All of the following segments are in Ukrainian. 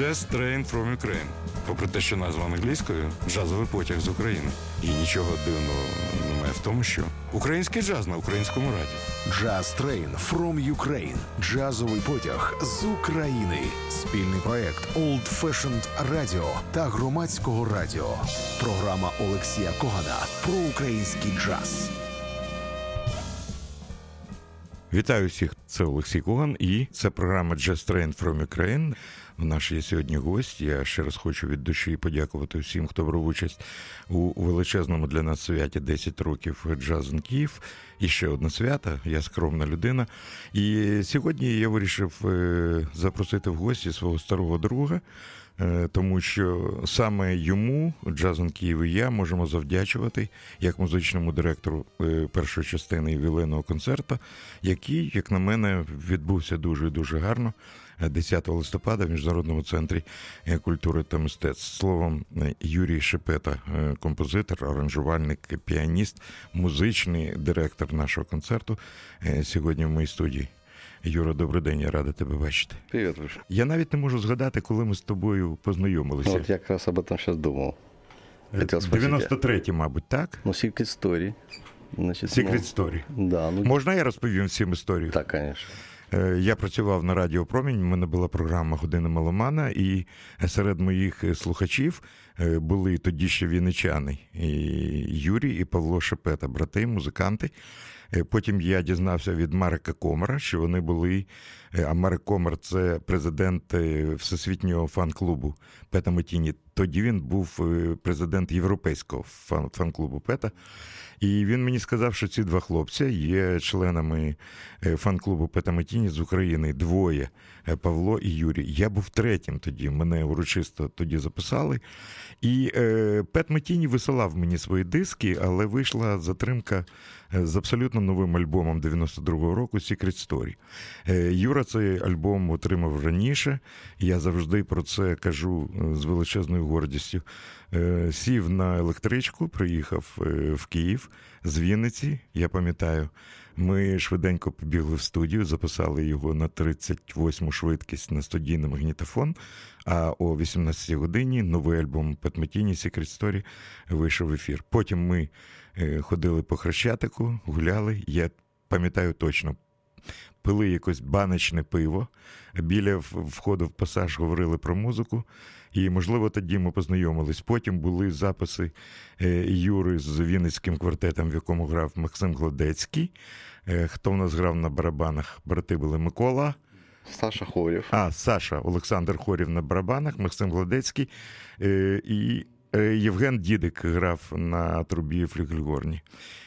Jazz Train from Ukraine. Попри те, що назва англійською джазовий потяг з України. І нічого дивного немає в тому, що український джаз на українському раді. Jazz Train from Ukraine. Джазовий потяг з України. Спільний проект Old Fashioned Radio та громадського радіо. Програма Олексія Когана про український джаз. Вітаю всіх, це Олексій Коган, і це програма Just Train from Ukraine. Є сьогодні гость. Я ще раз хочу від душі подякувати всім, хто брав участь у величезному для нас святі 10 років Jazz in Kiev. І ще одне свято. Я скромна людина. І сьогодні я вирішив е, запросити в гості свого старого друга. Е, тому що саме йому Jazz in Kiev і я можемо завдячувати як музичному директору е, першої частини ювілейного концерту, який, як на мене, відбувся дуже дуже гарно 10 е, листопада в міжнародному центрі культури та мистецтв. Словом, Юрій Шепета, композитор, аранжувальник, піаніст, музичний директор нашого концерту сьогодні в моїй студії. Юра, добрий день, я радий тебе бачити. Привіт, Руш. Я навіть не можу згадати, коли ми з тобою познайомилися. От якраз об этом зараз думав. 93-й, мабуть, так? Ну, Secret Story. Значить, Secret ну, Story. Да, ну... Можна я розповім всім історію? Так, звісно. Я працював на Радіо Промінь, у мене була програма Година Маломана, і серед моїх слухачів е, були тоді ще віничани і Юрій і Павло Шепета, брати, музиканти. Е, потім я дізнався від Марика Комара, що вони були. Е, а Комар це президент е, Всесвітнього фан-клубу Пета Метіні. Тоді він був президент Європейського фан-клубу Пета. І він мені сказав, що ці два хлопці є членами фан-клубу Пета Метіні з України. Двоє Павло і Юрій. Я був третім тоді. Мене урочисто тоді записали. І Пет Метіні висилав мені свої диски, але вийшла затримка з абсолютно новим альбомом 92-го року Secret Story. Е, Юра цей альбом отримав раніше. Я завжди про це кажу е, з величезною гордістю. Е, сів на електричку, приїхав в Київ з Вінниці. Я пам'ятаю, ми швиденько побігли в студію, записали його на 38 швидкість на студійний магнітофон. А о 18 годині новий альбом Петметіні Secret Story вийшов в ефір. Потім ми Е, ходили по хрещатику, гуляли. Я пам'ятаю точно, пили якось баночне пиво. Біля входу в пасаж говорили про музику. І, можливо, тоді ми познайомились. Потім були записи е, Юри з Вінницьким квартетом, в якому грав Максим Гладецький. Е, хто в нас грав на барабанах? Брати були Микола. Саша Хорів. А, Саша Олександр Хорів на барабанах, Максим Гладецький. І Е, Євген Дідик грав на трубі флюгельгорні.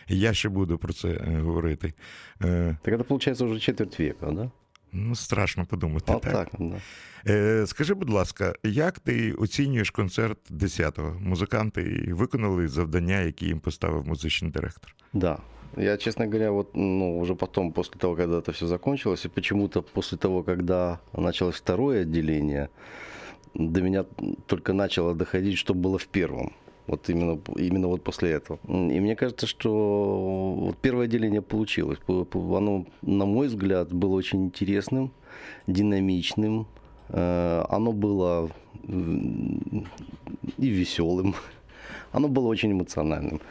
Я ще буду про це е, говорити. Е, так це, виходить, вже четверть віка, да? Ну, страшно подумати. О, так? так да. Скажи, будь ласка, як ти оцінюєш концерт 10-го? Музиканти виконали завдання, які їм поставив музичний директор? Да. Я, честно говоря, вот, ну, уже потом, после того, когда это все закончилось, и почему-то после того, когда началось второе отделение, до меня только начало доходить, что было в первом. Вот именно, именно вот после этого. И мне кажется, что вот первое отделение получилось. Оно, на мой взгляд, было очень интересным, динамичным. Э, оно было и веселым. Оно было очень эмоциональным.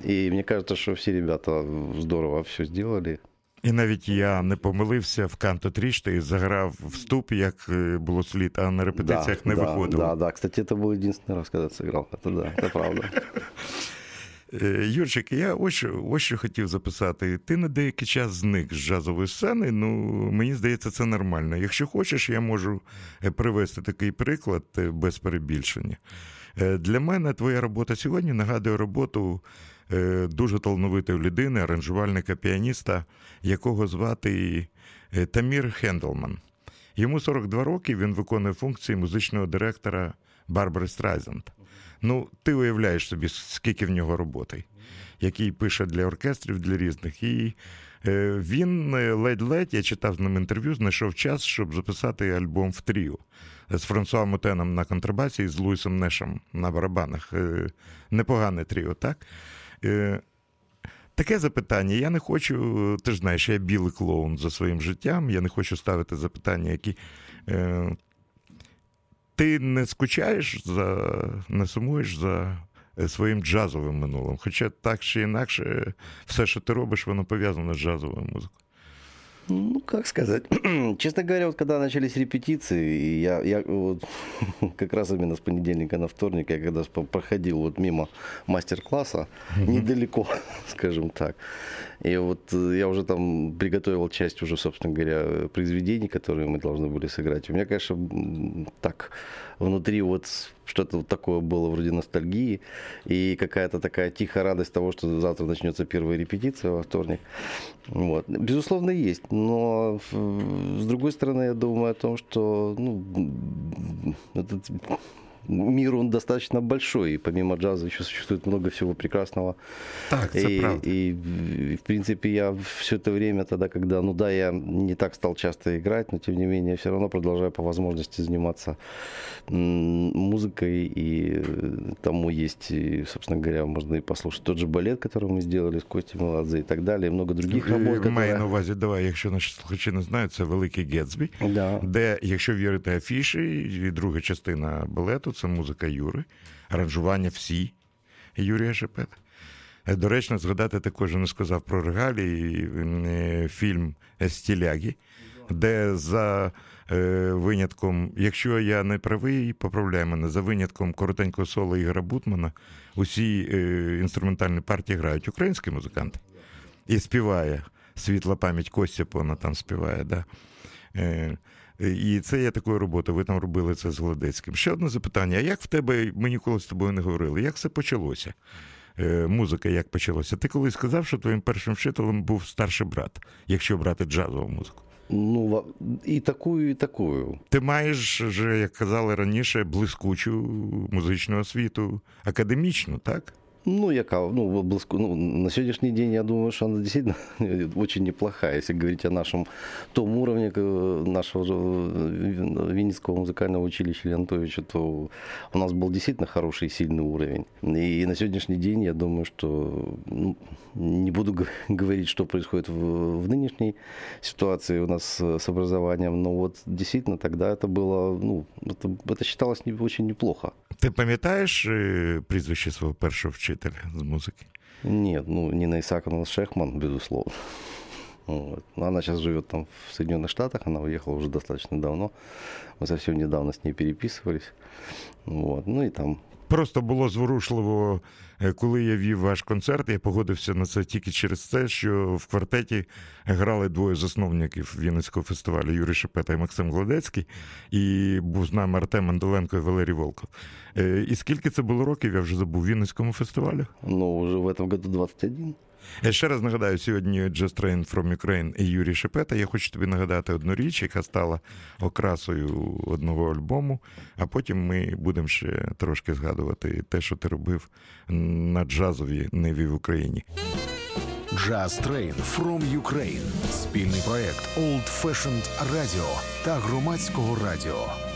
И мне кажется, что все ребята здорово все сделали. І навіть я не помилився в канто трішти і заграв вступ, як е, було слід, а на репетиціях да, не да, виходило. Да, да. Кстати, це був єдиний раз, коли сыграл. Це да, це правда. Е, Юрчик, я ось ось що хотів записати. Ти на деякий час зник з джазової сцени. Ну мені здається, це нормально. Якщо хочеш, я можу е, привести такий приклад без перебільшення. Для мене твоя робота сьогодні нагадує роботу дуже талановитої людини, аранжувальника піаніста, якого звати е, Тамір Хендлман. Йому 42 роки він виконує функції музичного директора Барбари Страйзенд. Ну, ти уявляєш собі, скільки в нього роботи, який пише для оркестрів, для різних. І е, він ледь-ледь, я читав з ним інтерв'ю, знайшов час, щоб записати альбом в тріо з Франсуа Мотеном на контрабасі і з Луїсом Нешем на барабанах. Непогане тріо, так? Е, таке запитання. Я не хочу, ти ж знаєш, я білий клоун за своїм життям. Я не хочу ставити запитання, які. Е, ти не скучаєш за не сумуєш за е, своїм джазовим минулим. Хоча так чи інакше, все, що ти робиш, воно пов'язане з джазовою музикою. Ну, как сказать. Честно говоря, вот когда начались репетиции, я, я вот, как раз именно с понедельника на вторник, я когда проходил вот мимо мастер-класса, недалеко, скажем так, и вот э, я уже там приготовил часть уже, собственно говоря, произведений, которые мы должны были сыграть. У меня, конечно, так внутри вот что-то вот такое было вроде ностальгии и какая-то такая тихая радость того, что завтра начнется первая репетиция во вторник. Вот. Безусловно, есть. Но с другой стороны, я думаю о том, что ну, этот мир он достаточно большой, и помимо джаза еще существует много всего прекрасного. Так, и, правда. И, и, в принципе, я все это время тогда, когда, ну да, я не так стал часто играть, но тем не менее, все равно продолжаю по возможности заниматься музыкой, и тому есть, и, собственно говоря, можно и послушать тот же балет, который мы сделали с Костей Меладзе и так далее, и много других работ. Которые... Маю на увазі, давай, якщо наші слухачі не знають, це Великий Гетсбі, да. де, якщо вірити афіші, і друга частина балету, це музика Юри, аранжування всі Юрія Шепета. До речі, згадати також не сказав про регалії фільм Стілягі, де за винятком, якщо я не правий, поправляй мене, за винятком коротенького соло Ігора Бутмана, усі інструментальні партії грають українські музиканти. І співає світла пам'ять Костя, вона там співає. Да? І це є такою роботою. Ви там робили це з Голодецьким. Ще одне запитання: а як в тебе, ми ніколи з тобою не говорили, як це почалося? Музика як почалася? Ти колись сказав, що твоїм першим вчителем був старший брат, якщо брати джазову музику? Ну, і таку, і таку. Ти маєш, як казали раніше, блискучу музичну освіту, академічну, так? Ну, яка, ну, близко, ну, на сегодняшний день я думаю, что она действительно очень неплохая, если говорить о нашем том уровне нашего Винницкого музыкального училища Леонтовича, то у нас был действительно хороший и сильный уровень. И на сегодняшний день я думаю, что ну, не буду говорить, что происходит в, в нынешней ситуации у нас с образованием, но вот действительно тогда это было, ну, это, это считалось не, очень неплохо. Ти пам'ятаєш прізвище свого першого вчителя з музики? Нет, ну, Нина Исаковна Шехман, безусловно. Вот. Но она сейчас живет там в Соединенных Штатах, она уехала уже достаточно давно. Мы совсем недавно с ней переписывались. Вот. Ну и там Просто було зворушливо, коли я вів ваш концерт. Я погодився на це тільки через те, що в квартеті грали двоє засновників Вінницького фестивалю Юрій Шепета і Максим Гладецький, і був з нами Артем Манделенко і Валерій Волков. І скільки це було років, я вже забув Вінницькому фестивалю? Ну, вже в цьому году 21. Я ще раз нагадаю, сьогодні Just Train from Ukraine і Юрій Шепета. Я хочу тобі нагадати одну річ, яка стала окрасою одного альбому, а потім ми будемо ще трошки згадувати те, що ти робив на джазовій ниві в Україні. Jazz Train from Ukraine – спільний проект Old Fashioned Radio та громадського радіо.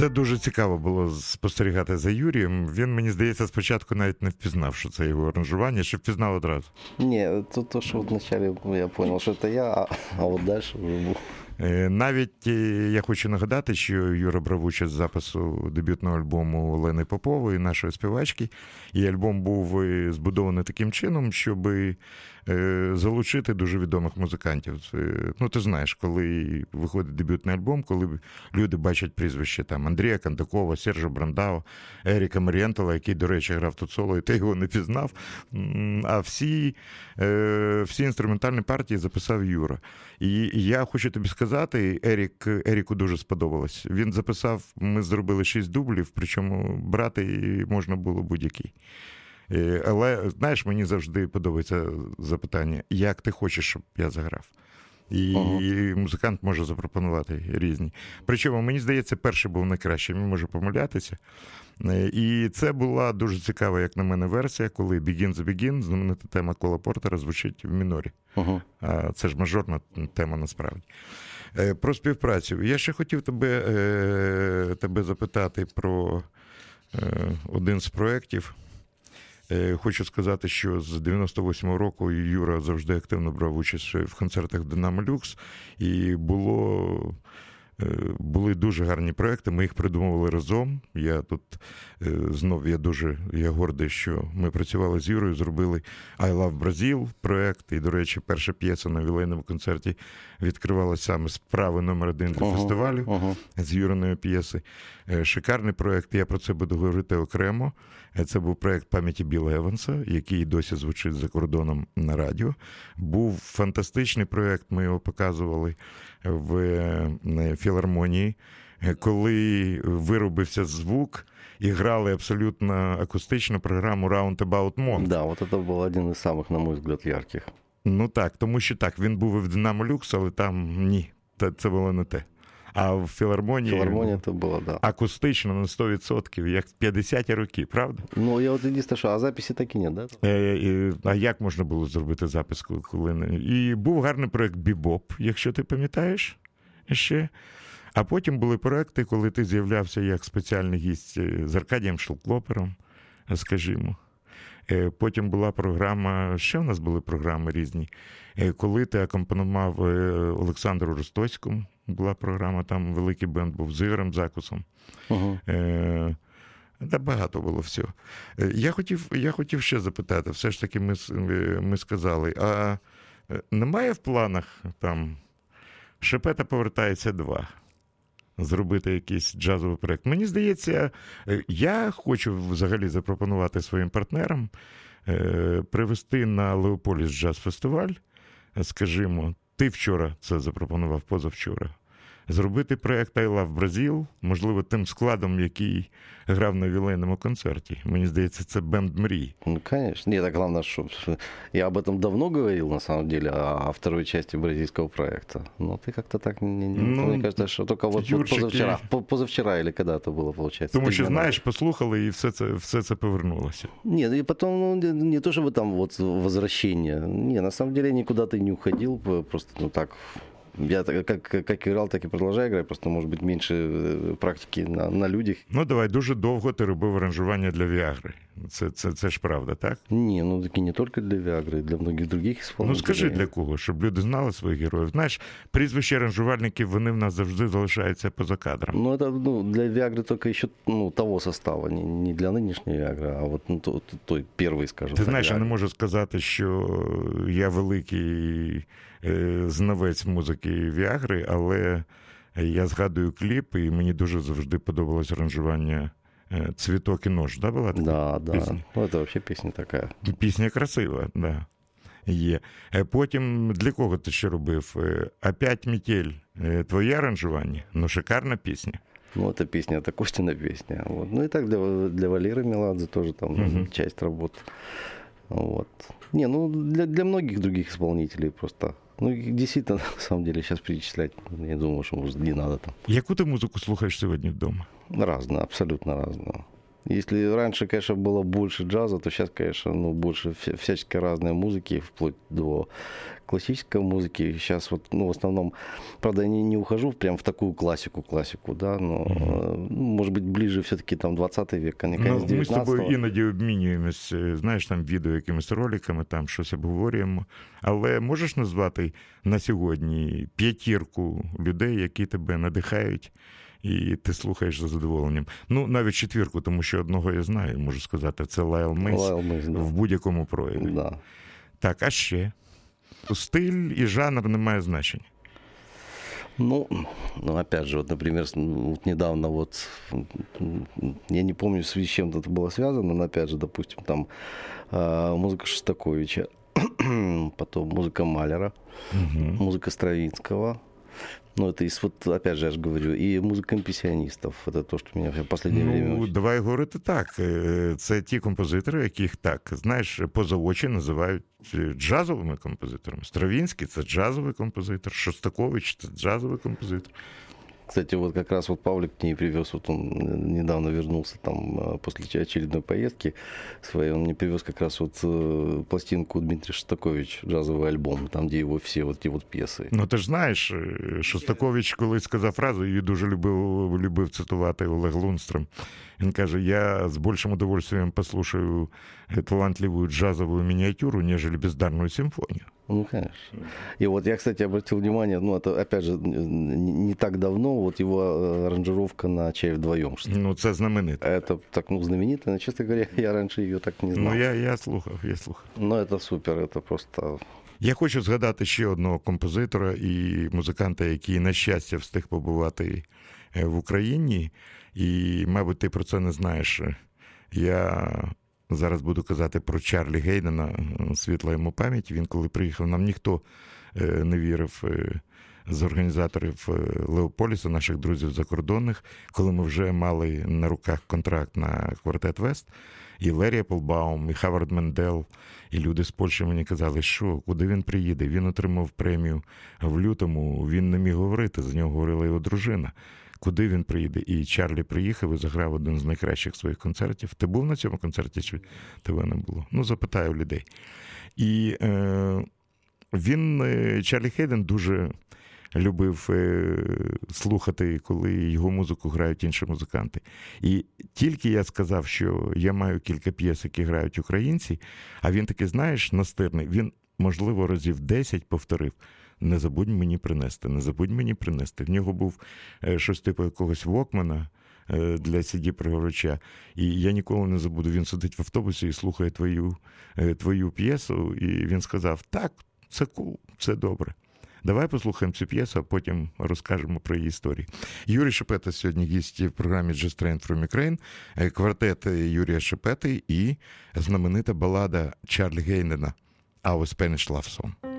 Це дуже цікаво було спостерігати за Юрієм. Він, мені здається, спочатку навіть не впізнав, що це його аранжування, чи впізнав одразу. Ні, то, то що вначале я зрозумів, що це я, а, а от далі вже був. Е, навіть е, я хочу нагадати, що Юра брав участь запису дебютного альбому Олени Попової, нашої співачки, і альбом був е, збудований таким чином, щоб залучити дуже відомих музикантів. Ну, ти знаєш, коли виходить дебютний альбом, коли люди бачать прізвище там Андрія Кандакова, Сержа Брандау, Еріка Марієнтала, який, до речі, грав тут соло, і ти його не пізнав. А всі, всі інструментальні партії записав Юра. І я хочу тобі сказати, Ерік Еріку дуже сподобалось. Він записав, ми зробили шість дублів, причому брати можна було будь-який. Е, але знаєш, мені завжди подобається запитання, як ти хочеш, щоб я заграв. І uh-huh. музикант може запропонувати різні. Причому, мені здається, перший був найкращий, він може помилятися. Е, і це була дуже цікава, як на мене, версія, коли Begin the Begin, знаменита тема Кола Портера, звучить в мінорі. Uh-huh. А Це ж мажорна тема насправді. Е, про співпрацю. Я ще хотів тебе, тебе запитати про один з проєктів. Е, хочу сказати, що з 98-го року Юра завжди активно брав участь в концертах Динамо Люкс, і було. Е, були дуже гарні проекти, ми їх придумували разом. Я тут е, знов я дуже я гордий, що ми працювали з Юрою, зробили I Love Brazil проект. І, до речі, перша п'єса на вілейному концерті відкривалася саме справи номер один для uh-huh, фестивалю uh-huh. з Юриної п'єси. Шикарний проект. Я про це буду говорити окремо. Це був проект пам'яті Біла Еванса, який досі звучить за кордоном на радіо. Був фантастичний проект. Ми його показували в е, філармонії, коли виробився звук. І грали абсолютно акустичну програму Roundabout Monk. Да, от це був один із самих, на мой взгляд, ярких. Ну так, тому що так, він був і в Динамо Люкс, але там ні, це було не те. А в філармонії Філармонія то було, да. акустично на 100%, як в 50-ті роки, правда? Ну, я от єдине, що, а записи такі ні, да? Е, А як можна було зробити запис, коли не. І був гарний проєкт Бібоп, якщо ти пам'ятаєш ще. А потім були проекти, коли ти з'являвся як спеціальний гість е, з Аркадієм Шелклопером, скажімо. Е, потім була програма, ще в нас були програми різні. Е, коли ти акомпонував Олександру Ростоцькому, була програма, там великий бенд був з Ігорем Закусом. Угу. Е, та багато було всього. Е, я хотів я хотів ще запитати, все ж таки, ми ми сказали, а е, немає в планах там Шепета повертається два. Зробити якийсь джазовий проєкт. Мені здається, е, я хочу взагалі запропонувати своїм партнерам привезти на Леополіс джаз фестиваль. Скажімо, ти вчора це запропонував позавчора зробити проект I Love Brazil, можливо, тим складом, який грав на вілейному концерті. Мені здається, це бенд мрій. Ну, конечно. Нет, так главное, что я об этом давно говорил, на самом деле, о второй части бразильского проекта. Но ты как-то так, не, не, ну, мне кажется, что только вот, вот позавчера, позавчера или когда-то было, получается. Тому що, знаєш, послухали, і все це, все це повернулося. Ні, ну и потом, ну, не, не то, чтобы там вот возвращение. Не, на самом деле никуда ты не уходил, просто, ну, так, я как, как играл, так і продовжую грати, просто може бути менше э, практики на на людях. Ну давай, дуже довго ти робив аранжування для Віагри. Це це, це ж правда, так? Ні, ну такі не тільки для Віагри, для многих других Ну скажи для кого, щоб люди знали своїх героїв. Знаєш, прізвища аранжувальників вони в нас завжди залишаються поза кадром. Ну, це ну, для Віагри тільки ще ну, того составу, не, не для нинішньої Віагри, а от ну, той, той перший, скажімо. Ти знаєш, я не можу сказати, що я великий. Е, знавець музики Віагри, але я згадую кліп, і мені дуже завжди подобалось аранжування е, Цвіток і нож, да, була така да, да. пісня? Ну, це взагалі пісня така. Пісня красива, да. Є. Е, потім для кого ти ще робив? Опять метель. Твоє аранжування? Ну, шикарна пісня. Ну, это песня, это Костина песня. Вот. Ну и так для, для Валеры Меладзе тоже там угу. часть работ. Вот. Не, ну для, для многих других исполнителей просто Ну, действительно, на самом деле, сейчас перечислять, я думаю, что может, не надо там. Яку ти музику слухаєш сьогодні вдома? Разную, абсолютно разную. Если раньше, конечно, было больше джаза, то сейчас, конечно, ну, больше всяческой разной музыки, вплоть до классической музыки. Сейчас вот, ну, в основном, правда, я не, не ухожу прям в такую классику, классику, да, но, mm-hmm. может быть, ближе все-таки там 20 век, а не конец 19 Ми з тобою іноді обмінюємось, знаєш, там відео якимись роликами, там щось обговорюємо. Але можеш назвати на сьогодні п'ятірку людей, які тебе надихають і ти слухаєш за задоволенням. Ну, навіть четвірку, тому що одного я знаю, можу сказати, це Лайл Мейс да. в будь-якому прояві. Да. Так, а ще стиль і жанр не має значення. Ну, ну, опять же, вот, например, вот недавно вот, я не помню, с чем это было связано, но, опять же, допустим, там музыка Шостаковича, потом музыка Малера, угу. музыка Стравинского, Ну, это из, вот, опять же, я же говорю, і музика імпресіоністів. Це те, що мене в останнє ну, время... Давай говорити так. Це ті композитори, яких так, знаєш, поза очі називають джазовими композиторами. Стравінський це джазовий композитор, Шостакович це джазовий композитор. Кстати, вот как раз вот Павлик мне привез, вот он недавно вернулся там после очередной поездки своей, он мне привез как раз вот э, пластинку Дмитрия Шостакович, джазовый альбом, там, где его все вот ті вот п'єси. Ну ти ж знаєш, Шостакович колись сказав фразу, її дуже любив, любив цитувати Олег Лунстром. Він каже: я з більшим удовольствием послушаю талантливую джазовую миниатюру, нежели бездарную симфонию. Ну, конечно. И вот я, кстати, обратил внимание, ну, это, опять же, не, не так давно, вот его э, аранжировка на «Чай вдвоем». Ну, це знаменито. Это так, ну, знаменито, но, честно говоря, я раньше ее так не знал. Ну, я, я слухав, я слухав. Ну, это супер, это просто... Я хочу згадати ще одного композитора і музиканта, який, на щастя, встиг побувати в Україні. І, мабуть, ти про це не знаєш. Я зараз буду казати про Чарлі Гейдена, світла йому пам'ять. Він, коли приїхав, нам ніхто не вірив з організаторів Леополіса, наших друзів закордонних, коли ми вже мали на руках контракт на Quartet West. І Лері Еплбаум, і Хавард Мендел, і люди з Польщі мені казали, що куди він приїде. Він отримав премію в лютому. Він не міг говорити. За нього говорила його дружина куди він приїде. І Чарлі приїхав і заграв один з найкращих своїх концертів. Ти був на цьому концерті, чи тебе не було? Ну, запитаю людей. І е, він, е, Чарлі Хейден, дуже любив е, слухати, коли його музику грають інші музиканти. І тільки я сказав, що я маю кілька п'єс, які грають українці, а він таки, знаєш, настирний, він, можливо, разів 10 повторив не забудь мені принести, не забудь мені принести. В нього був е, щось типу якогось вокмана е, для cd пригорача І я ніколи не забуду. Він сидить в автобусі і слухає твою е, твою п'єсу, і він сказав: Так, це кул, це добре. Давай послухаємо цю п'єсу, а потім розкажемо про її історію. Юрій Шепета сьогодні гість в програмі Just Train from Ukraine, квартет Юрія Шепети і знаменита балада Чарлі Гейнена «Our Spanish Love Song».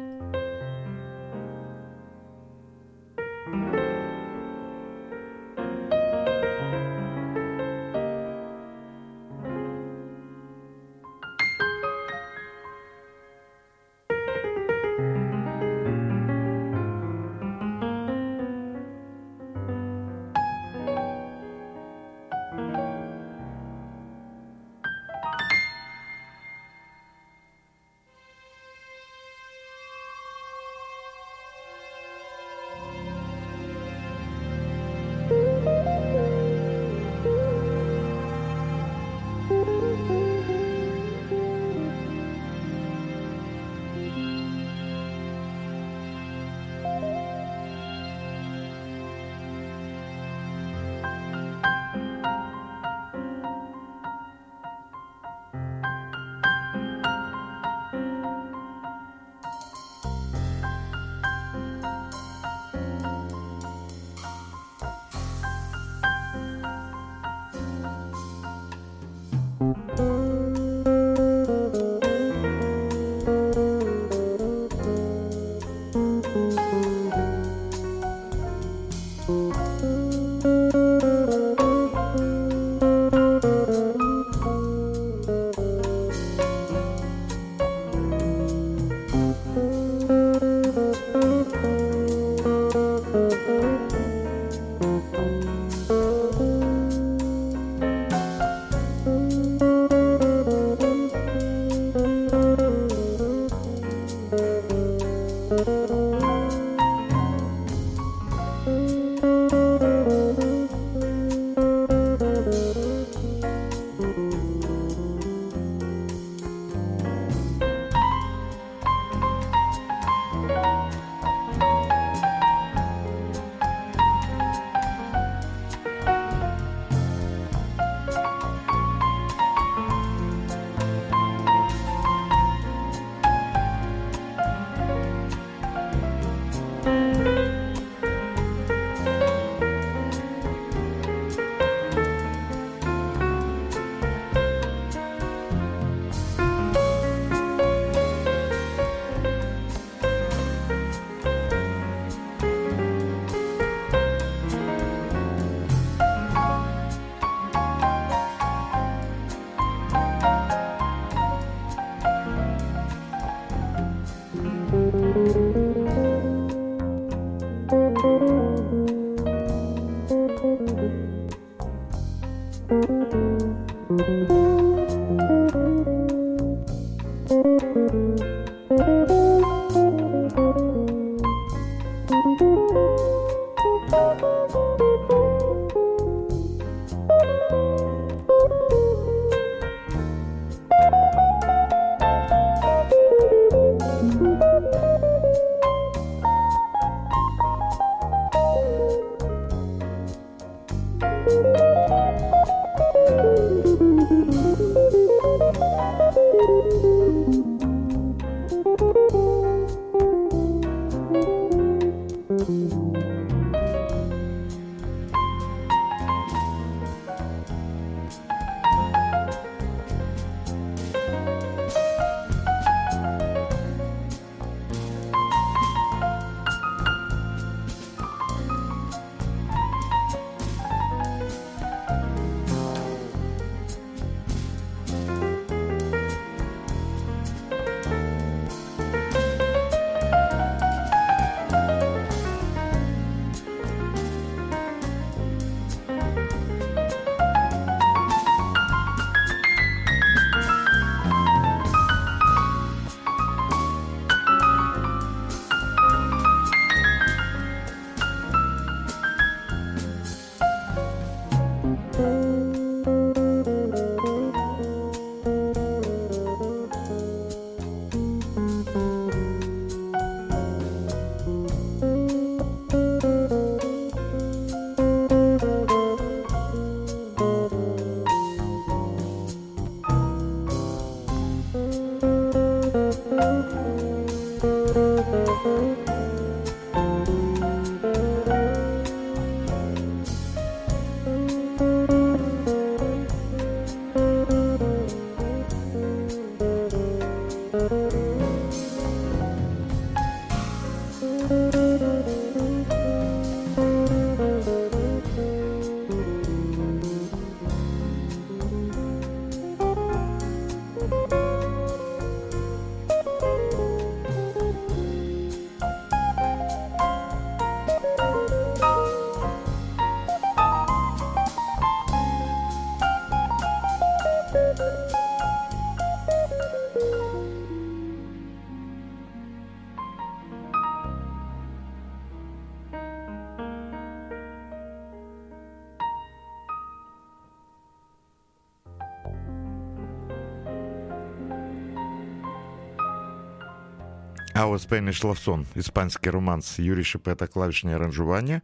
Our Spanish Love Song, іспанський романс Юрій Шепета, клавішні аранжування,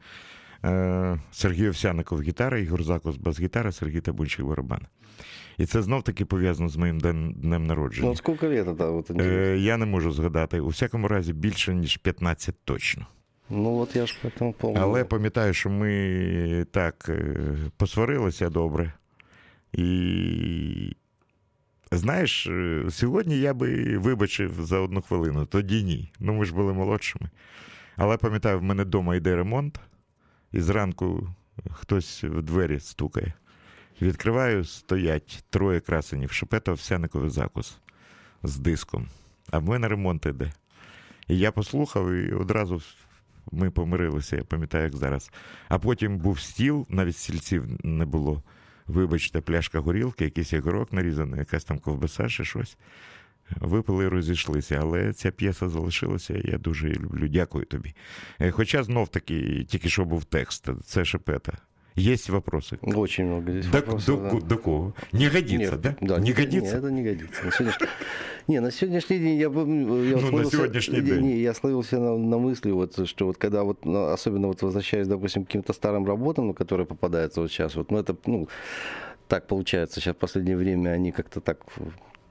е, Сергій Овсяников гітара, Ігор Закус бас-гітара, Сергій Табунчик барабан. І це знов таки пов'язано з моїм днем, Ну, народження. сколько лет это вот интересно? Е, я не можу згадати. У всякому разі, більше, ніж 15 точно. Ну вот я ж поэтому помню. Але пам'ятаю, що ми так е, посварилися добре. І знаєш, е, сьогодні я би вибачив за одну хвилину, тоді ні. Ну ми ж були молодшими. Але пам'ятаю, в мене вдома йде ремонт, і зранку хтось в двері стукає. Відкриваю, стоять троє красенів, шепета овсяниковий закус з диском. А в мене ремонт іде. І я послухав, і одразу ми помирилися, я пам'ятаю, як зараз. А потім був стіл, навіть стільців не було. Вибачте, пляшка горілки, якийсь ігрок нарізаний, якась там ковбаса, чи щось. Випили і розійшлися, але ця п'єса залишилася, я дуже її люблю. Дякую тобі. Е, Хоча знов таки, тільки що був текст, це шепета. Є вопроси? Очень много здесь До, вопросов, до, да. до кого? Не годится, Нет, да? да? Не годится? Нет, это не годится. На сегодняшний, не, на сегодняшний день я, я Ну, на словился- сегодняшний не, день. Не, я словился на, на мысли, вот, что вот когда вот, ну, особенно вот возвращаясь, допустим, к каким-то старым работам, ну, которые попадаются вот сейчас, вот, ну, это, ну, так получается, сейчас в последнее время они как-то так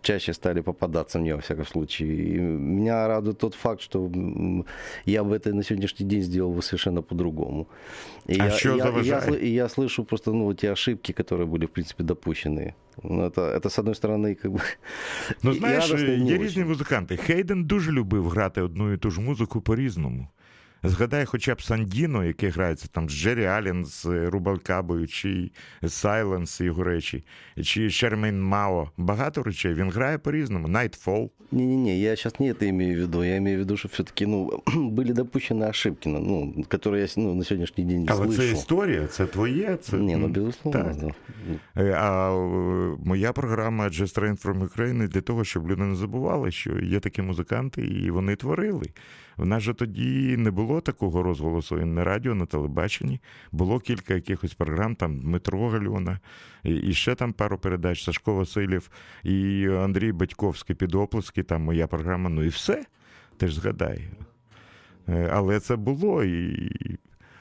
чаще стали попадаться мне, во всяком случае. И меня радует тот факт, что м, я бы это на сегодняшний день сделал бы совершенно по-другому. И А я, что и я, и я, заважает? сл- и я слышу просто ну, те ошибки, которые были, в принципе, допущены. Ну, это, это, с одной стороны, как бы... Ну, і- і знаєш, радісно, і не є очень. різні музиканти. Хейден дуже любив грати одну і ту ж музику по-різному. Згадай хоча б Сандіно, який грається там з Джері Аллен, з Рубалкабою, чи Сайленс, його речі, чи Шермейн Мао. Багато речей. Він грає по-різному. Nightfall. Не-не-не, я сейчас не это имею в виду. Я имею в виду, что все-таки ну, были допущены ошибки, ну, ну, которые я ну, на сегодняшний день не Але слышу. це історія, це твоє. Це... Не, ну, м, безусловно, так. да. Е, А е, моя програма Just Train from Ukraine для того, щоб люди не забували, що є такі музиканти, і вони творили. В нас же тоді не було такого розголосу і на радіо, на телебаченні. Було кілька якихось програм, там Дмитро Гальона, і, ще там пару передач Сашко Васильєв і Андрій Батьковський під оплески, там моя програма, ну і все. Ти ж згадай. Е, Але це було і.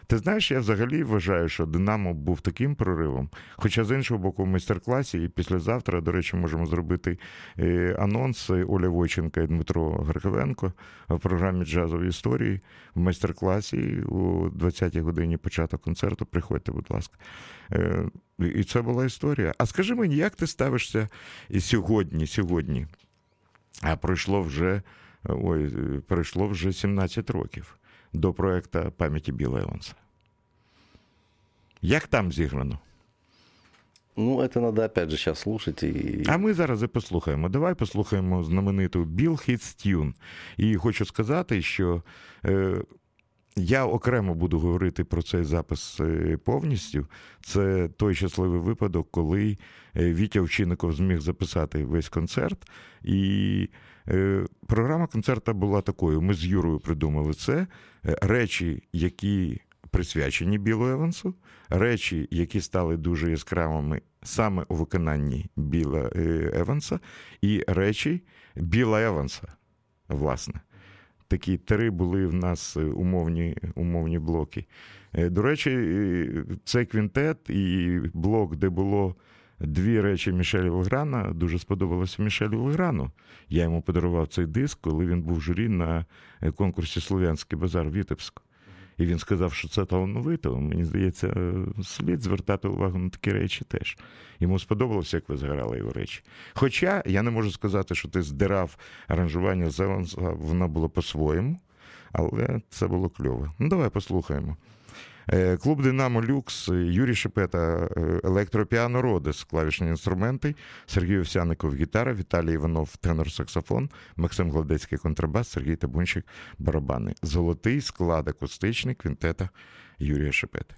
Ти знаєш, я взагалі вважаю, що Динамо був таким проривом. Хоча з іншого боку, в майстер-класі, і післязавтра, до речі, можемо зробити е, анонс Оля Войченка і Дмитро Гарковенко в програмі Джазові історії в майстер-класі у 20-й годині початок концерту. Приходьте, будь ласка. Е, І це була історія. А скажи мені, як ти ставишся і сьогодні, сьогодні? А пройшло вже ой, пройшло вже 17 років до проекту пам'яті Біла Еванса. Як там зіграно? Ну, это надо опять же сейчас слушать. И... А ми зараз і послухаємо. Давай послухаємо знамениту Bill Hits Tune. І хочу сказати, що е, я окремо буду говорити про цей запис е, повністю. Це той щасливий випадок, коли е, Вітя Овчинников зміг записати весь концерт. І е, програма концерту була такою. Ми з Юрою придумали це. Речі, які присвячені Білу Евансу, речі, які стали дуже яскравими саме у виконанні Біла Еванса, і речі Біла Еванса, власне. Такі три були в нас е, умовні, умовні блоки. Е, До речі, е, цей квінтет і блок, де було дві речі Мішеля Леграна, дуже сподобалося Мішелю Леграну. Я йому подарував цей диск, коли він був журі на конкурсі Слов'янський базар в Вітебську. І він сказав, що це талановито. Мені здається, е, слід звертати увагу на такі речі теж. Йому сподобалося, як ви зграли його речі. Хоча я не можу сказати, що ти здирав аранжування Зеленса, воно було по-своєму, але це було кльово. Ну, давай послухаємо. Е, Клуб Динамо Люкс, Юрій Шепета, е, електропіано Родес, клавішні інструменти, Сергій Овсяников гітара, Віталій Іванов тенор-саксофон, Максим Гладецький контрабас, Сергій Табунчик барабани. Золотий склад акустичний квінтета Юрія Шепети.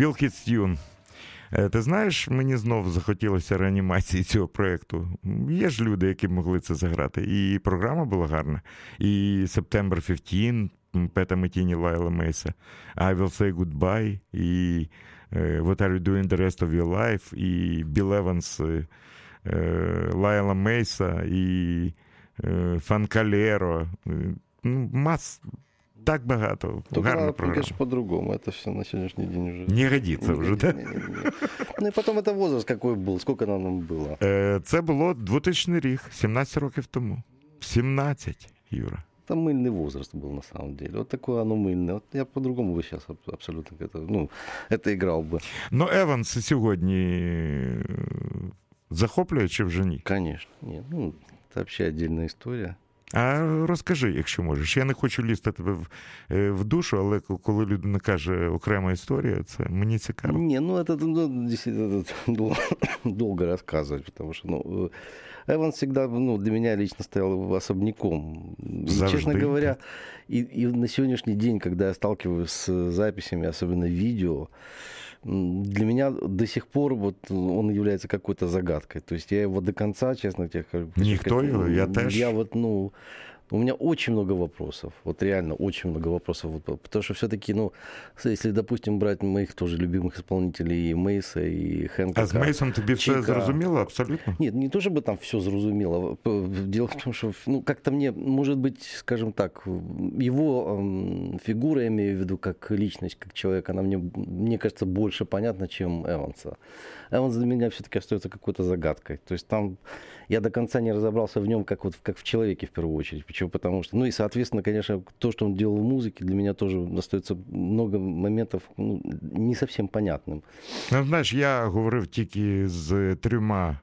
Білкіт Стюн. Е, Ти знаєш, мені знов захотілося реанімації цього проєкту. Є ж люди, які могли це заграти. І програма була гарна. І September 15, Пета Метіні, Лайла Мейса, I Will Say Goodbye, і е, What Are You Doing the Rest of Your Life, і Біл Еванс, е, Лайла Мейса, і Funkallero. Ну, мас, так багато. Только Гарна надо, програма. конечно, по-другому. Это все на сегодняшний день уже... Не годиться вже, так? Не, не, не. Ну и потом это возраст какой был, сколько нам нам было. Е, Це було 2000 рік, 17 років тому. 17, Юра. Это мыльный возраст был на самом деле. Вот такое оно мыльное. Вот я по-другому бы сейчас абсолютно это, ну, это играл бы. Ну, Еванс сьогодні е, захоплює чи вже ні? Конечно. Нет, ну, это вообще отдельная история. А розкажи, якщо можеш. Я не хочу лізти тебе в, е, в душу, але к- коли людина каже окрема історія, це мені цікаво. Не, ну это, ну, действительно это дол- долго рассказывать, потому что, ну, э, Эванс всегда, ну, для меня лично стоял особняком. И, Завжди. честно говоря, и, и на сегодняшний день, когда я сталкиваюсь с записями, особенно видео, м, для меня до сих пор вот он является какой-то загадкой. То есть я его до конца, честно тебе скажу, Никто его, я тоже. Я вот, ну, у меня очень много вопросов. Вот реально очень много вопросов. Вот, потому что все-таки, ну, с- если, допустим, брать моих тоже любимых исполнителей, и Мейса, и Хэнка. А з Мейсом тобі все Чайка. зрозуміло абсолютно? Нет, не то чтобы там все зрозумело. П- Дело в том, что ну, как-то мне, может быть, скажем так, его эм, фигура, я имею в виду, как личность, как человек, она мне, мне кажется, больше понятна, чем Эванса. Эванс для меня все-таки остается какой-то загадкой. То есть там я до конца не разобрался в нем, как, вот, как в человеке в первую очередь. Почему? Потому что, ну и, соответственно, конечно, то, что он делал в музыке, для меня тоже остается много моментов ну, не совсем понятным. Ну, знаєш, я говорив тільки з трьома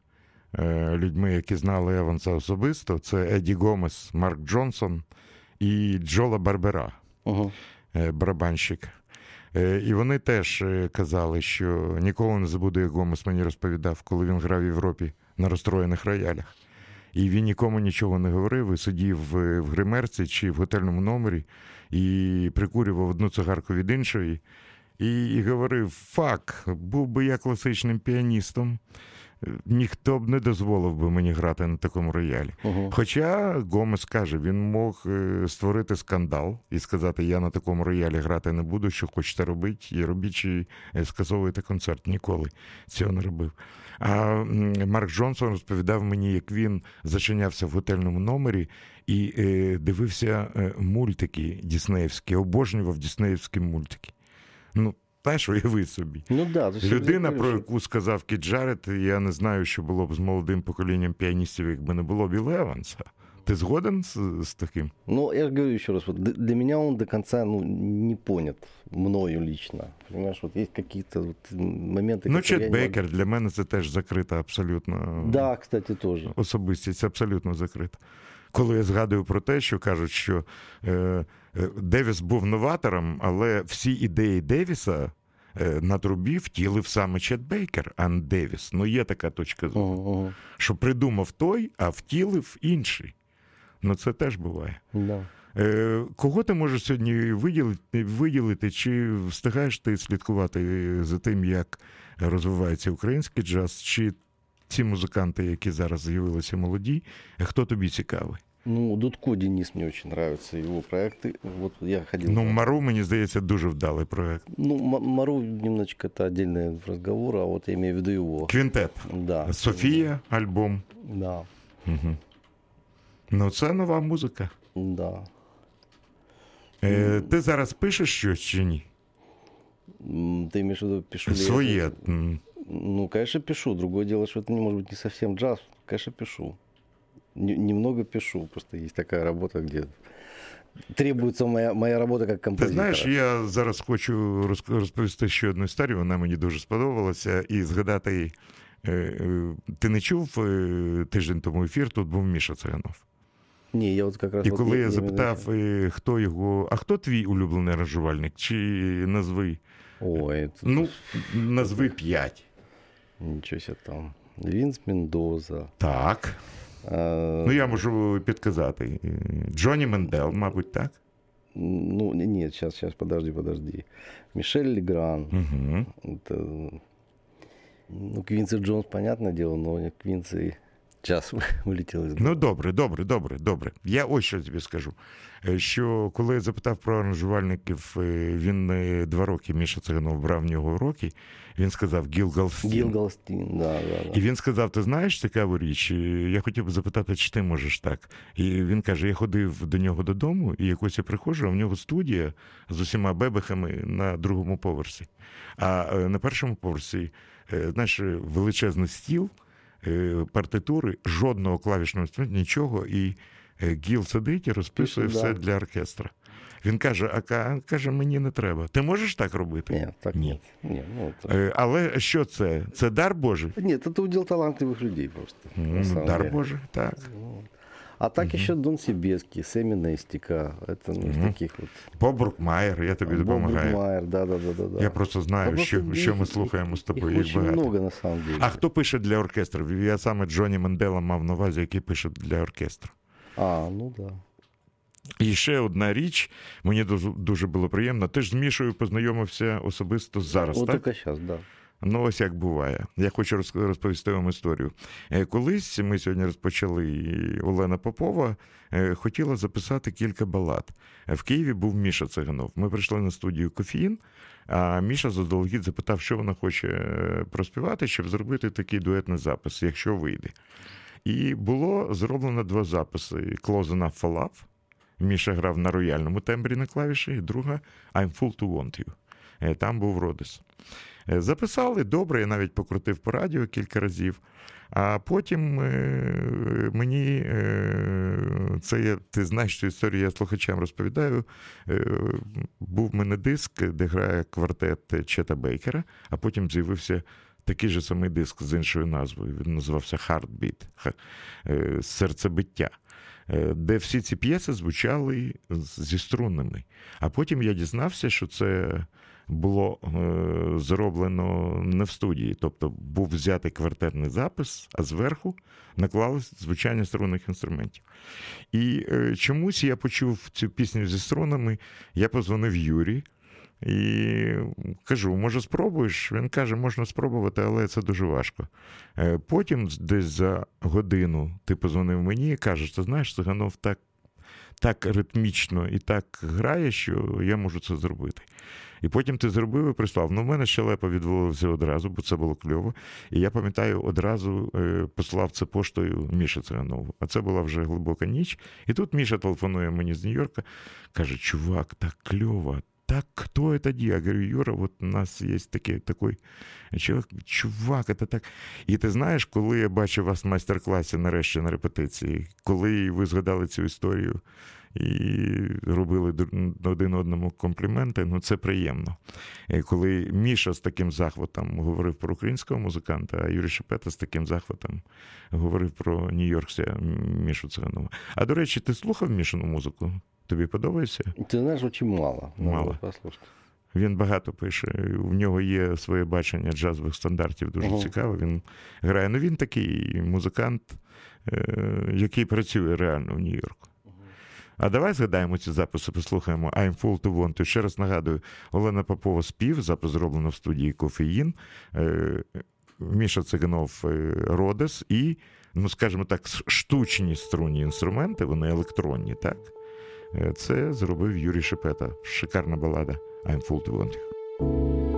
е, людьми, які знали Еванса особисто, це Еді Гомес, Марк Джонсон і Джола Барбера, Угу. е, барабанщик. Е, І вони теж е, казали, що ніколи не забуду, як Гомес мені розповідав, коли він грав в Європі на розстроєних роялях. І він нікому нічого не говорив, і сидів в гримерці чи в готельному номері і прикурював одну цигарку від іншої. І, і говорив: фак, був би я класичним піаністом, ніхто б не дозволив би мені грати на такому роялі. Угу. Хоча Гомес каже, він мог е, створити скандал і сказати: я на такому роялі грати не буду, що хочете робити, і робіть чи е, концерт. Ніколи цього не робив. А Марк Джонсон розповідав мені, як він зачинявся в готельному номері і е, дивився мультики діснеївські, обожнював діснеївські мультики. Ну, знаєш, уяви собі. Ну да, Людина, про яку сказав Кіт Джаред, я не знаю, що було б з молодим поколінням піаністів, якби не було Біла Еванса. Ти згоден з, з таким? Ну, я же говорю еще раз, вот для меня он до конца ну, не понят мною лично. Понимаешь, вот есть какие-то вот моменты, Ну, Чет не Бейкер для мене це теж закрита абсолютно могу- Да, кстати, тоже. особистість, абсолютно закрита. Коли я згадую про те, що кажуть, що е, е, Девіс був новатором, але всі ідеї Девіса на трубі втілив саме Чет Бейкер, а не Девіс. Ну, є така точка зору. Що придумав той, а втілив інший. Ну, це теж буває. Да. Е, кого ти можеш сьогодні виділити, виділити, чи встигаєш ти слідкувати за тим, як розвивається український джаз, чи ці музиканти, які зараз з'явилися молоді, хто тобі цікавий? Ну, Дудко Денис мне очень нравится, его проекты. Вот я ходил. Ну, на- Мару, мені здається, дуже вдалий проект. Ну, М- Мару немножечко это отдельный разговор, а вот я имею в виду его. Квінтет. Да. Софія, альбом. Да, Угу. Ну, це нова музика. да. Е, ти зараз пишеш щось чи ні? М, Ты имеешь в виду, пишу ли я Своє. это? м. Ну, конечно, пишу. Другое дело, что это, не может быть, не совсем джаз. Конечно, пишу. Не- немного пишу. Просто есть такая работа, где требуется моя, моя работа как Ти композитора. знаєш, я зараз хочу розповісти ще одну історію, вона мені дуже сподобалася, і згадати. е, е, Ти не чув е, тиждень тому ефір, тут був Міша Циганов. Не, я вот как раз... І коли не- я не- запитав, е, хто його, а хто твій улюблений аранжувальник? Чи назви? Ой, это... Ну, назви п'ять. Ничего себе там. Винс Мендоза. Так. Ну, я можу підказати. Е, Джонні Мендел, мабуть, так? Ну, не- нет, сейчас, сейчас, подожди, подожди. Мишель Легран. Угу. Это, ну, Квинси Джонс, понятное дело, но Квинси час вилетіли. из Ну, добре, добре, добре, добре. Я ось що тобі скажу. Е, Що коли я запитав про аранжувальників, е, він е, два роки, Міша Циганов брав в нього уроки, він сказав Гіл Галстін. Да, да, да. І він сказав: ти знаєш цікаву річ? Я хотів би запитати, чи ти можеш так. І він каже: я ходив до нього додому, і якось я приходжу, а в нього студія з усіма бебехами на другому поверсі. А на першому поверсі, знаєш, величезний стіл, партитури, жодного клавішного нічого. І Гіл сидить і розписує Пише, все да. для оркестра. Він каже: а ка- каже, мені не треба. Ти можеш так робити? Нет, так Нет. нет. Нет, ну, это... Е, Але що це? Це дар Божий? Нет, это удел талантливых людей просто. на Ну, самом дар деле. Божий, так. Ну, А так еще Дон Сибеский, Сэмми Нестика. Это ну, из Мгм. таких вот. Боб Брукмайер, я тобі Боб допомагаю. Брукмайер, да, да, да, да, да. Я просто знаю, Та що, просто що ми їх- слухаємо з тобою. Их Їх очень багато. много на самом деле. А хто пише для оркестрів? Я саме Джоні Мендела мав на увазі, який пише для оркестру. А, ну да. І ще одна річ, мені дуже, дуже було приємно. Ти ж з Мішою познайомився особисто зараз, вот так? только сейчас, да. Ну, ось як буває. Я хочу розповісти вам історію. Е, Колись ми сьогодні розпочали і Олена Попова е, хотіла записати кілька балад. Е, В Києві був Міша Циганов. Ми прийшли на студію Кофеїн, а Міша заздалегідь запитав, що вона хоче проспівати, щоб зробити такий дуетний запис, якщо вийде. І було зроблено два записи: Close Enough for Love. Міша грав на рояльному тембрі на клавіші, і друга I'm Full to Want You. Е, Там був Родис. Е, Записали добре, я навіть покрутив по радіо кілька разів. А потім е, мені це я, ти знаєш цю історію, я слухачам розповідаю. Був в мене диск, де грає квартет Чета Бейкера, а потім з'явився такий же самий диск з іншою назвою. Він називався Heartbeat, е, серцебиття. Е, де всі ці п'єси звучали зі струнами. А потім я дізнався, що це було е, зроблено не в студії. Тобто був взятий квартетний запис, а зверху наклали звучання струнних інструментів. І чомусь я почув цю пісню зі струнами, я позвонив Юрі. І кажу, може, спробуєш? Він каже, можна спробувати, але це дуже важко. Е, потім, десь за годину, ти позвонив мені і кажеш, ти знаєш, Циганов так так ритмічно і так грає, що я можу це зробити. І потім ти зробив і прислав. Ну, в мене щелепа відвалився одразу, бо це було кльово. І я пам'ятаю, одразу е, послав це поштою Міша Циганову. А це була вже глибока ніч. І тут Міша телефонує мені з Нью-Йорка, каже: Чувак, так кльово, так кто это Я говорю, Юра, вот у нас є такий такой чувак, чувак, это так. І ти знаєш, коли я бачив вас в майстер-класі нарешті на репетиції, коли ви згадали цю історію і робили один одному компліменти, ну це приємно. І коли Міша з таким захватом говорив про українського музиканта, а Юрій Шепета з таким захватом говорив про Нью-Йоркся Мішу Циганова. А до речі, ти слухав Мішину музику? Тобі подобається? Ти знаєш, дуже мало. Мало. Він багато пише. У нього є своє бачення джазових стандартів, дуже uh цікаво. Він грає. Ну він такий музикант, е, який працює реально в Нью-Йорку. А давай згадаємо ці записи, послухаємо I'm full to want. Ще раз нагадую, Олена Попова спів, запис зроблено в студії Кофеїн, е, Міша Циганов е, Родес і, ну скажімо так, штучні струнні інструменти, вони електронні, так? Е, це зробив Юрій Шепета. Шикарна балада I'm full to want you.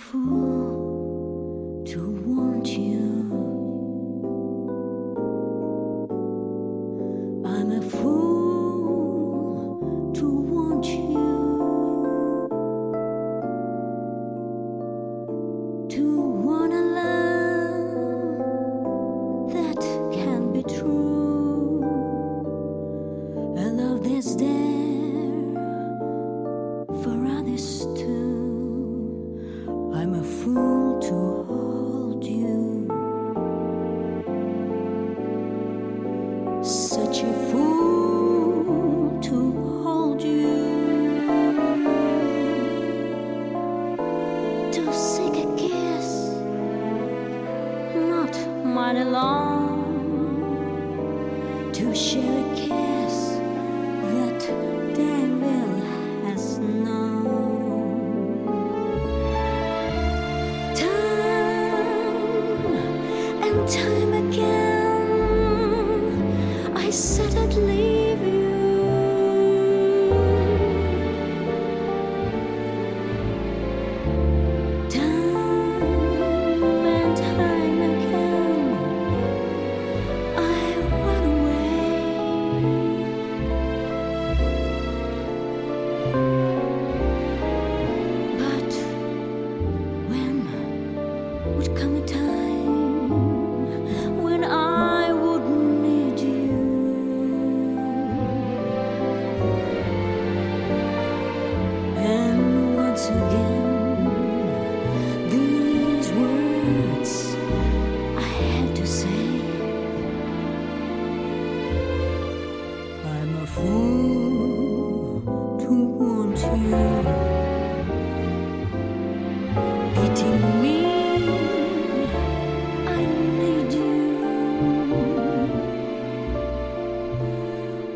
幸福。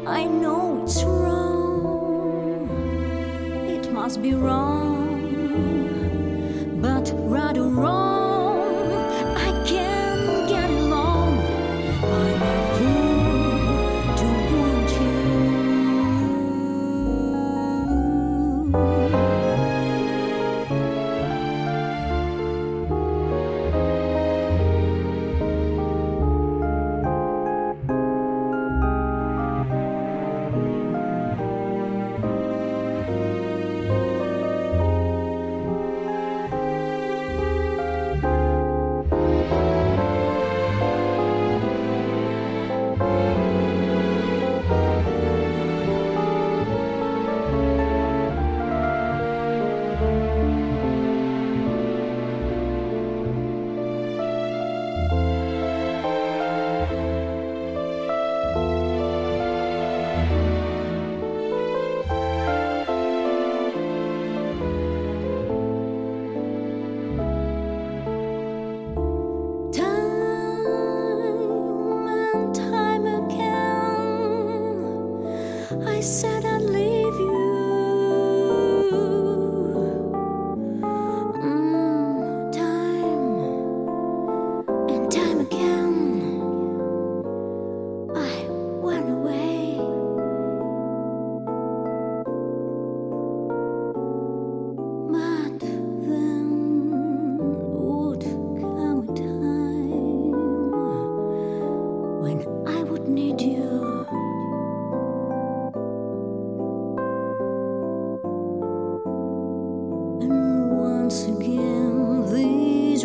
I know it's wrong, it must be wrong.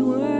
words.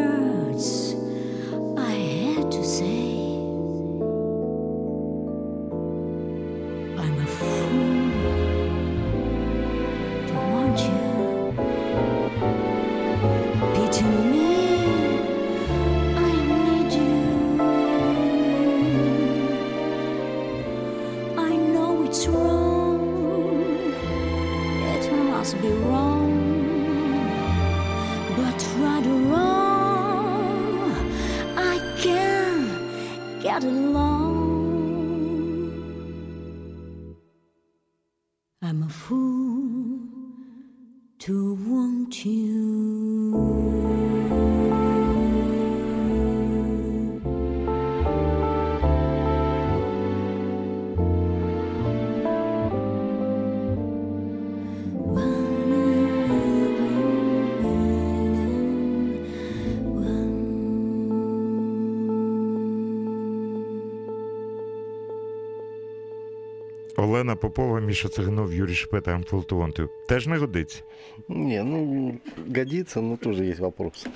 Олена Попова, Міша Циганов, Юрій Шпета, Амфолтуонтів. Теж не годиться. Не, ну, годится, но тоже есть вопрос.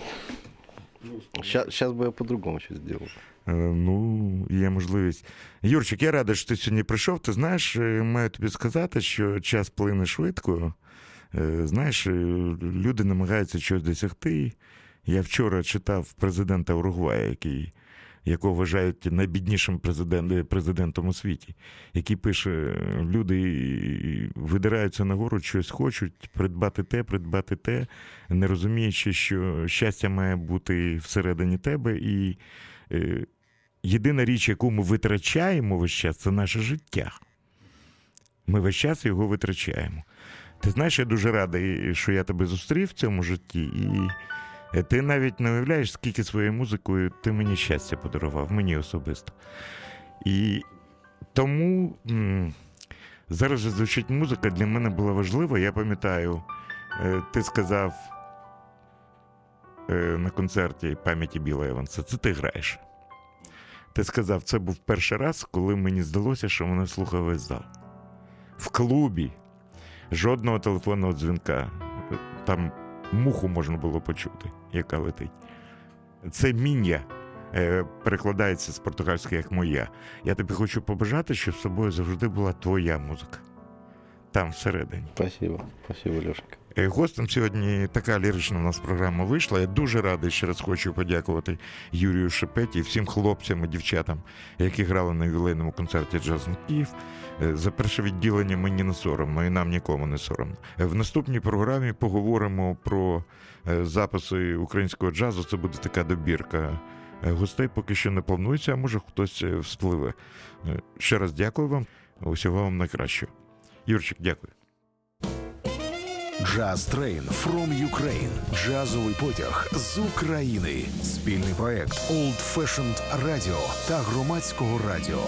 Сейчас бы я по-другому что сделал. Е, Ну, є можливість. Юрчик, я радий, що ти сьогодні прийшов. Ти знаєш, е, маю тобі сказати, що час плине швидко. Е, Знаєш, люди намагаються щось досягти. Я вчора читав президента Уругвая, який, якого вважають найбіднішим президент, президентом у світі, який пише: люди видираються нагору, щось хочуть, придбати те, придбати те, не розуміючи, що щастя має бути всередині тебе. І е, єдина річ, яку ми витрачаємо весь час, це наше життя. Ми весь час його витрачаємо. Ти знаєш, я дуже радий, що я тебе зустрів в цьому житті, і е, ти навіть не уявляєш, скільки своєю музикою ти мені щастя подарував, мені особисто. І тому зараз же звучить музика для мене була важлива. Я пам'ятаю, е, ти сказав е, на концерті пам'яті Біла Еванса, це ти граєш. Ти сказав, це був перший раз, коли мені здалося, що мене слухав весь зал. В клубі жодного телефонного дзвінка. Там муху можна було почути, яка летить. Це міння е, перекладається з португальської як моя. Я тобі хочу побажати, щоб з собою завжди була твоя музика. Там всередині. Спасибо, спасибо, Лешенька. Е, Гостем сьогодні така лірична у нас програма вийшла. Я дуже радий ще раз хочу подякувати Юрію Шепеті і всім хлопцям і дівчатам, які грали на ювілейному концерті Джаз Київ. Е, За перше відділення мені не соромно, і нам нікому не соромно. Е, В наступній програмі поговоримо про записи українського джазу. Це буде така добірка. Гостей поки що не планується, а може хтось вспливе. Ще раз дякую вам. Усього вам найкращого. Юрчик, дякую. Джаз Трейн from Ukraine. Джазовий потяг з України. Спільний проект Old Fashioned Radio та громадського радіо.